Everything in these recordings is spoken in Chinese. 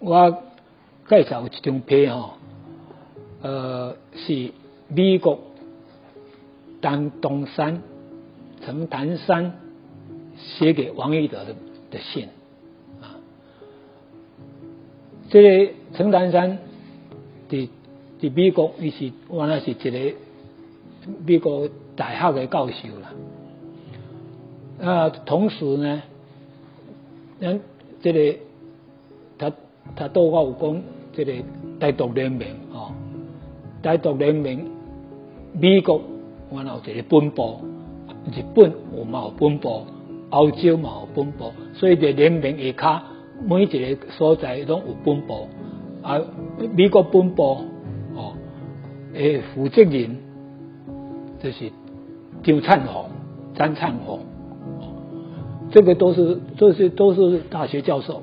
我介绍一张批吼，呃，是美国丹东山陈潭山写给王一德的的信啊。这个陈潭山伫伫美国，伊是原来是一个美国大学的教授啦。啊，同时呢，咱这个他都我有讲，这个大独联盟哦，大独联盟美国原来有一个本部，日本有嘛有本部，欧洲嘛有本部，所以伫联盟下骹每一个所在拢有本部，啊，美国本部哦，诶，负责人就是张灿宏、张灿宏。这个都是这些都是大学教授，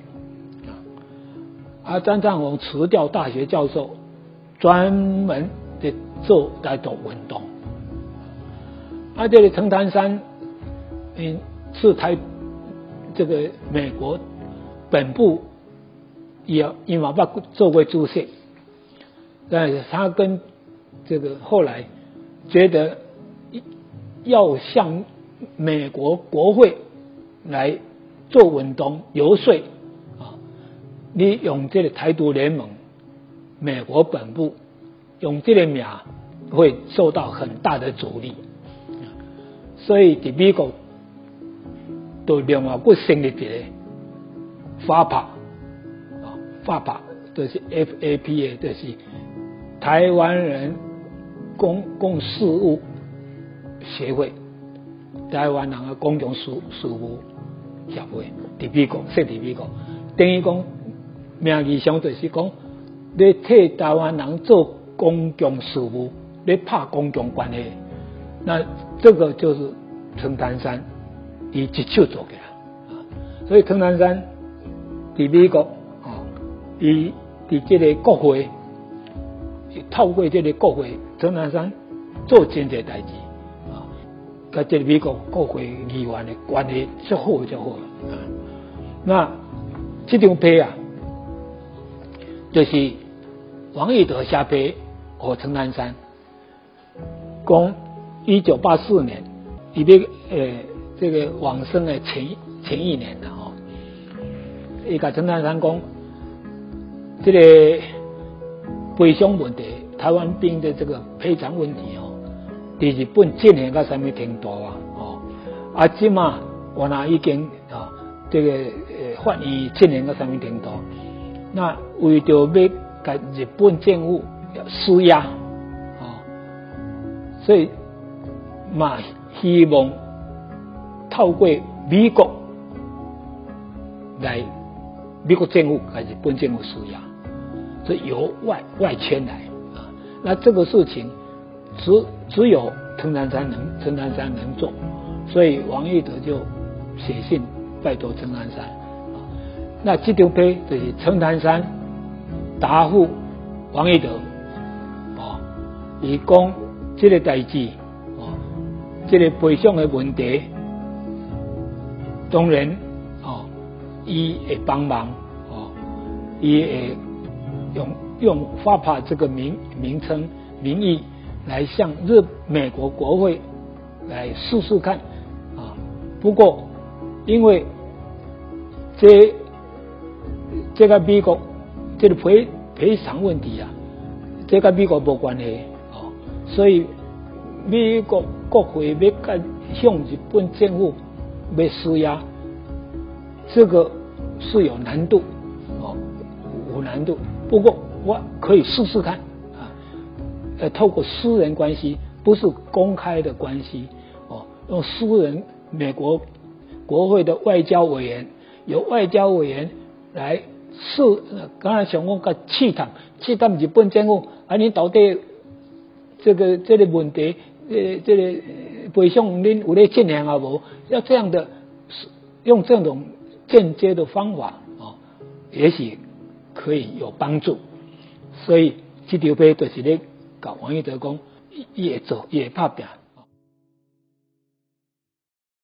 而张占宏辞掉大学教授，专门的做那种运动。啊，这里陈丹山，嗯，是台这个美国本部也因为把作为注释，但是他跟这个后来觉得要向美国国会。来做运动游说！你用这个台独联盟，美国本部用这个名会受到很大的阻力，所以在美国都另外不成立一个法帕啊，法帕就是 FAPA，就是台湾人公共事务协会，台湾人的公共事事务。协会伫美国设伫美国，等于讲名义上就是讲，你替台湾人做公共事务，你拍公共关系，那这个就是陈丹山伊一手做起来。所以陈丹山伫美国啊，伊伫这个国会，透过这个国会，陈丹山做真济代志。甲这美国国会议员的关系就好就好啊。那这张批啊，就是王义德下批和陈南山，讲一九八四年，伊边呃这个往生的前前一年的哦，伊甲陈南山讲，这个赔偿问题，台湾兵的这个赔偿问题哦。伫日本进行到什么程度啊？哦，啊，即嘛我那已经啊，这个呃，法院进行到什么程度？那为着要甲日本政府施压啊，所以嘛希望透过美国来，美国政府甲日本政府施压，这由外外迁来啊，那这个事情。只只有陈南山能，陈南山能做，所以王玉德就写信拜托陈南山。那这张碑就是陈南山答复王玉德，哦，以讲这个代志，哦，这个赔偿的问题，当然，哦，伊会帮忙，哦，伊会用用发帕这个名名称名义。来向日美国国会来试试看啊！不过因为这这个美国这个赔赔偿问题啊，这个美国无关系哦，所以美国国会要跟向日本政府要施压，这个是有难度哦，有难度。不过我可以试试看啊。呃，透过私人关系，不是公开的关系哦，用私人美国国会的外交委员，由外交委员来是。刚才想讲个试探，试探日本政府，啊，你到底这个这个问题，呃，这个赔偿恁有咧进行啊无？要这样的用这种间接的方法啊，也许可以有帮助。所以这条碑就是咧。王一德讲，越做也拍拼，